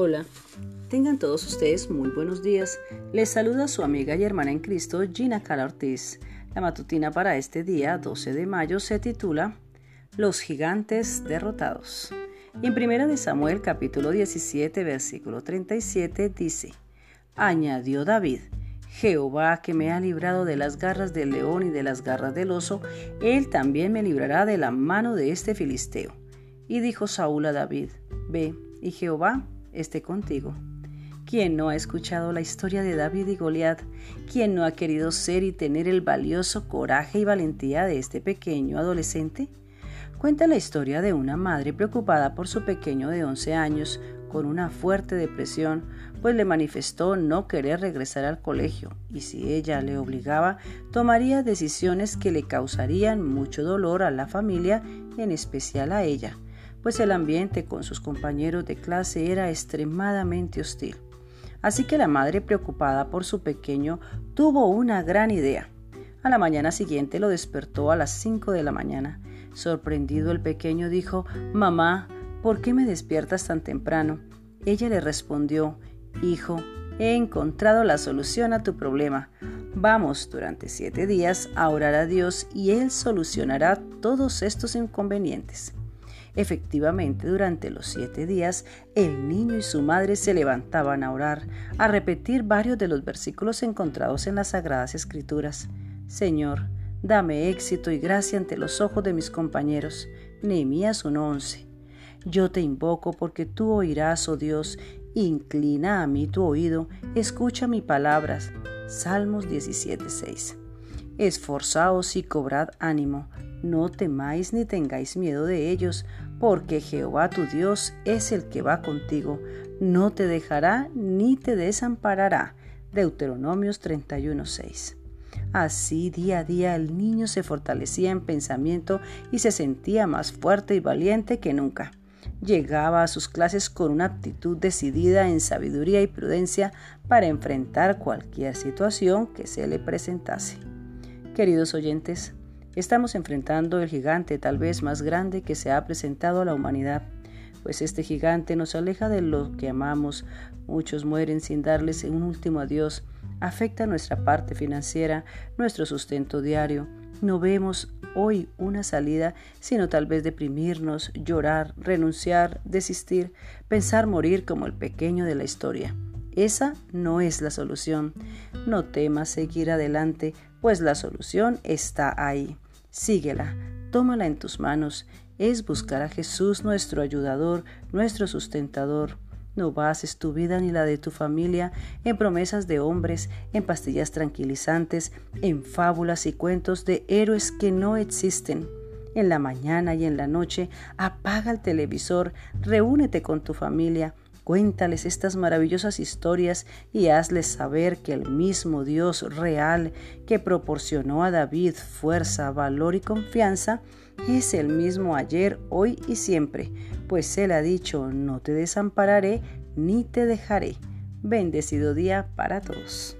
Hola, tengan todos ustedes muy buenos días. Les saluda su amiga y hermana en Cristo, Gina Cala Ortiz. La matutina para este día, 12 de mayo, se titula Los gigantes derrotados. en primera de Samuel capítulo 17, versículo 37 dice, Añadió David, Jehová que me ha librado de las garras del león y de las garras del oso, él también me librará de la mano de este filisteo. Y dijo Saúl a David, Ve, y Jehová esté contigo. ¿Quién no ha escuchado la historia de David y Goliat? ¿Quién no ha querido ser y tener el valioso coraje y valentía de este pequeño adolescente? Cuenta la historia de una madre preocupada por su pequeño de 11 años, con una fuerte depresión, pues le manifestó no querer regresar al colegio y si ella le obligaba, tomaría decisiones que le causarían mucho dolor a la familia, en especial a ella, pues el ambiente con sus compañeros de clase era extremadamente hostil. Así que la madre, preocupada por su pequeño, tuvo una gran idea. A la mañana siguiente lo despertó a las 5 de la mañana. Sorprendido el pequeño dijo, Mamá, ¿por qué me despiertas tan temprano? Ella le respondió, Hijo, he encontrado la solución a tu problema. Vamos durante siete días a orar a Dios y Él solucionará todos estos inconvenientes. Efectivamente, durante los siete días, el niño y su madre se levantaban a orar, a repetir varios de los versículos encontrados en las Sagradas Escrituras. Señor, dame éxito y gracia ante los ojos de mis compañeros. Nehemías 1:11. Yo te invoco porque tú oirás, oh Dios, inclina a mí tu oído, escucha mis palabras. Salmos 17:6. Esforzaos y cobrad ánimo, no temáis ni tengáis miedo de ellos, porque Jehová tu Dios es el que va contigo, no te dejará ni te desamparará. Deuteronomios 31:6. Así día a día el niño se fortalecía en pensamiento y se sentía más fuerte y valiente que nunca. Llegaba a sus clases con una actitud decidida en sabiduría y prudencia para enfrentar cualquier situación que se le presentase. Queridos oyentes, estamos enfrentando el gigante tal vez más grande que se ha presentado a la humanidad, pues este gigante nos aleja de lo que amamos, muchos mueren sin darles un último adiós, afecta nuestra parte financiera, nuestro sustento diario, no vemos hoy una salida, sino tal vez deprimirnos, llorar, renunciar, desistir, pensar morir como el pequeño de la historia. Esa no es la solución. No temas seguir adelante, pues la solución está ahí. Síguela, tómala en tus manos. Es buscar a Jesús nuestro ayudador, nuestro sustentador. No bases tu vida ni la de tu familia en promesas de hombres, en pastillas tranquilizantes, en fábulas y cuentos de héroes que no existen. En la mañana y en la noche apaga el televisor, reúnete con tu familia, Cuéntales estas maravillosas historias y hazles saber que el mismo Dios real que proporcionó a David fuerza, valor y confianza es el mismo ayer, hoy y siempre, pues Él ha dicho, no te desampararé ni te dejaré. Bendecido día para todos.